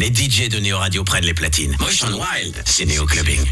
les DJ de Neo Radio prennent les platines. Motion Wild, c'est Neo Clubbing.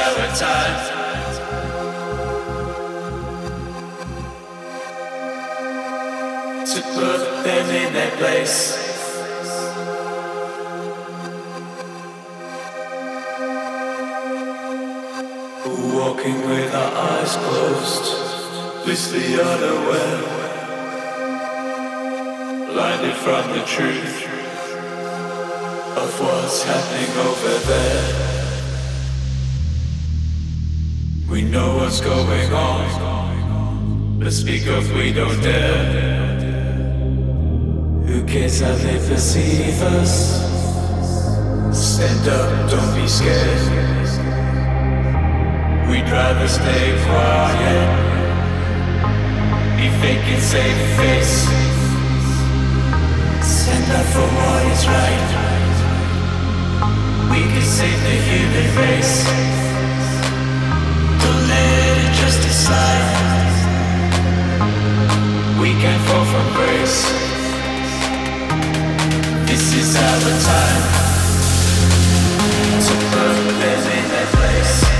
paradise to put them in their place. Walking with our eyes closed, this the other way, blinded from the truth of what's happening over there. We know what's going on. Let's speak of we don't dare. Who cares how they perceive us? Stand up, don't be scared. We'd rather stay quiet. Be fake and save face. Stand up for what is right. We can save the human race. We can fall from grace. This is our time to put them in their place.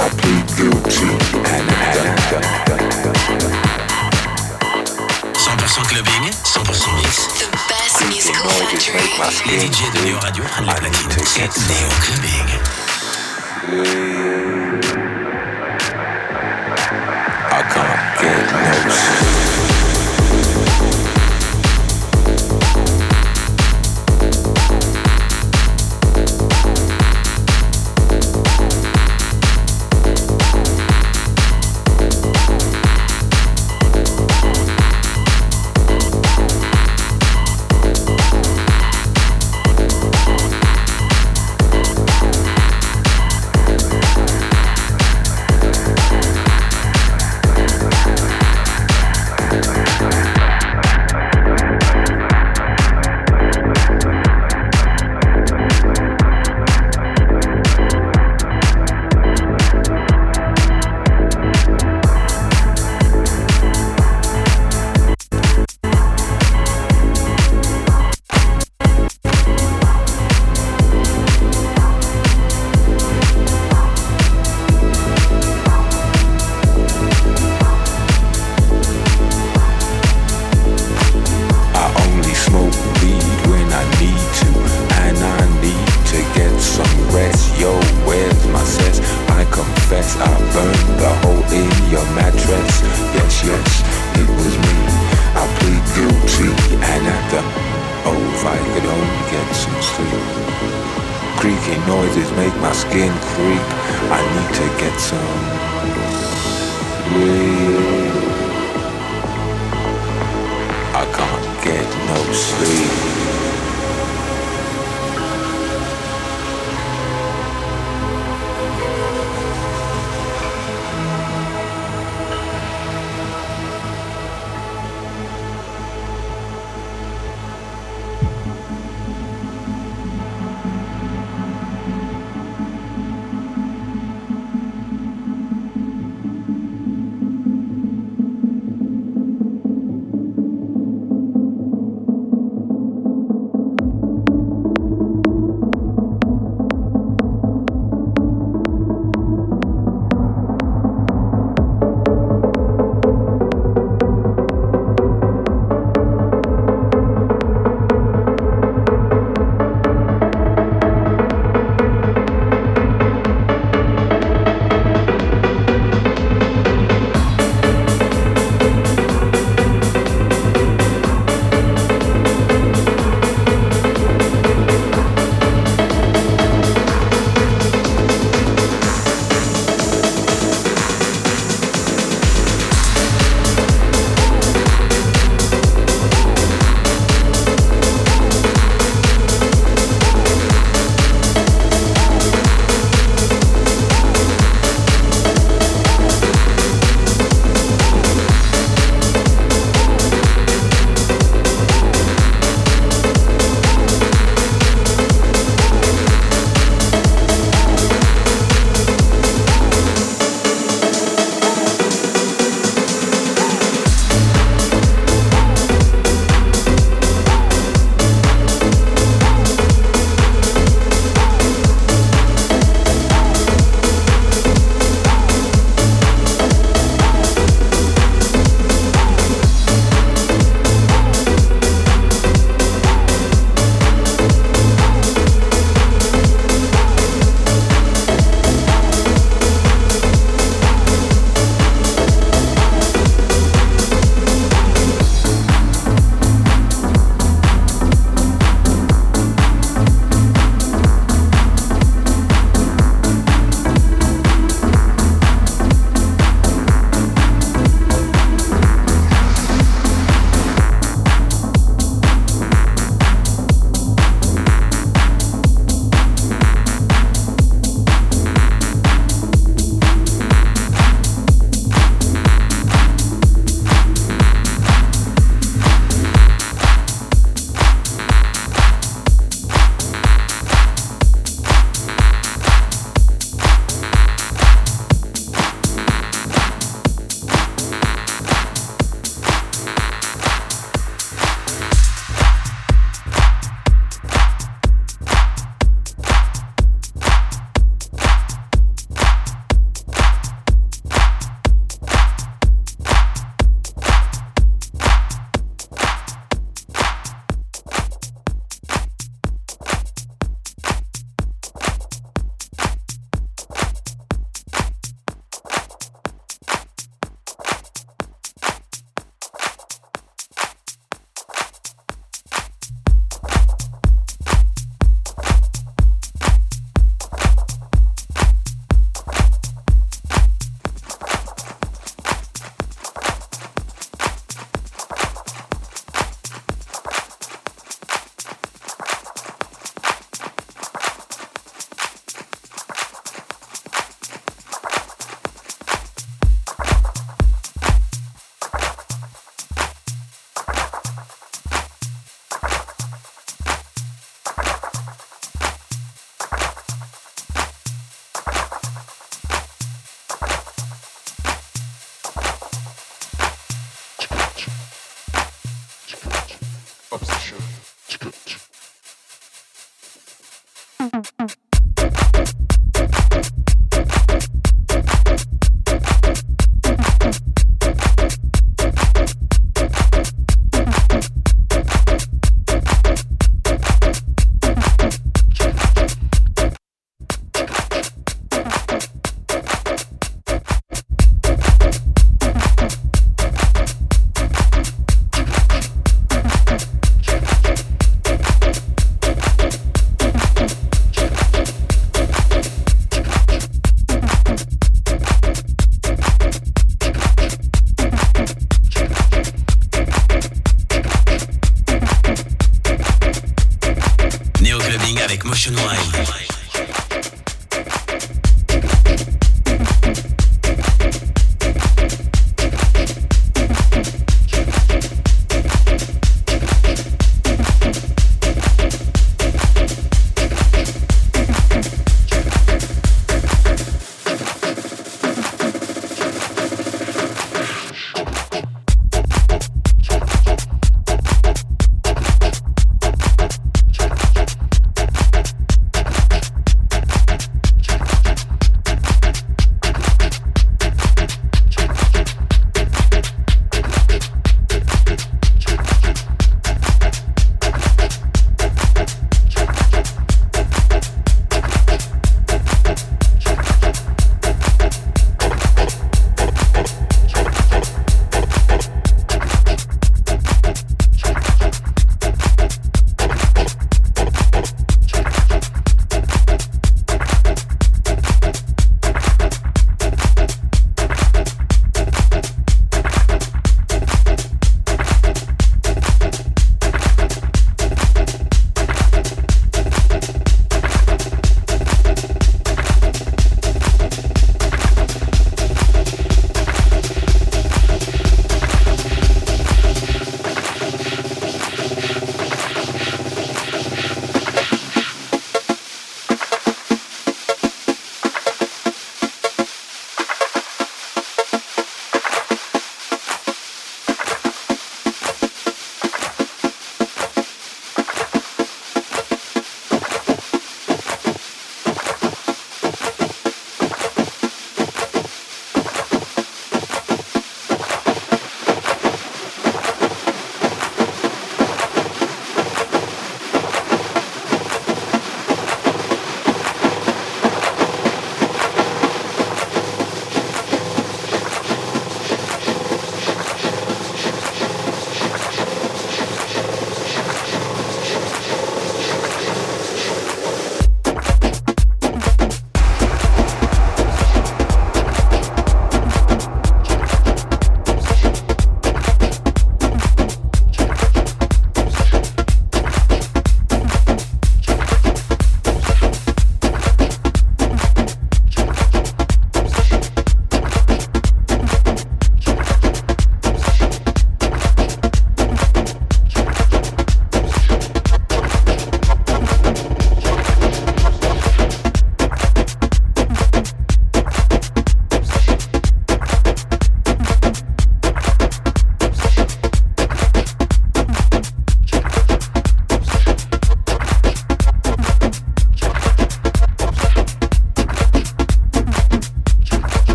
100% clubbing, 100% mix. The best musical. Les DJ de Neo Radio prennent la platine. C'est Neo Clubbing.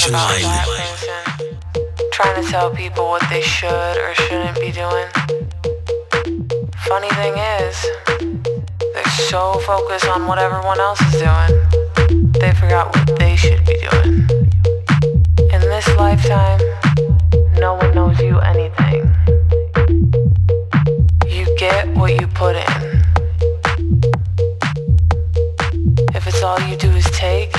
Néo-clubbing They're avec talking Motion about Wild. that person. Trying to tell people what they should or shouldn't be doing. Funny thing is, they're so focused on what everyone else is doing, they forgot what they should be doing. In this lifetime, no one knows you anything. You get what you put in. If it's all you do is take,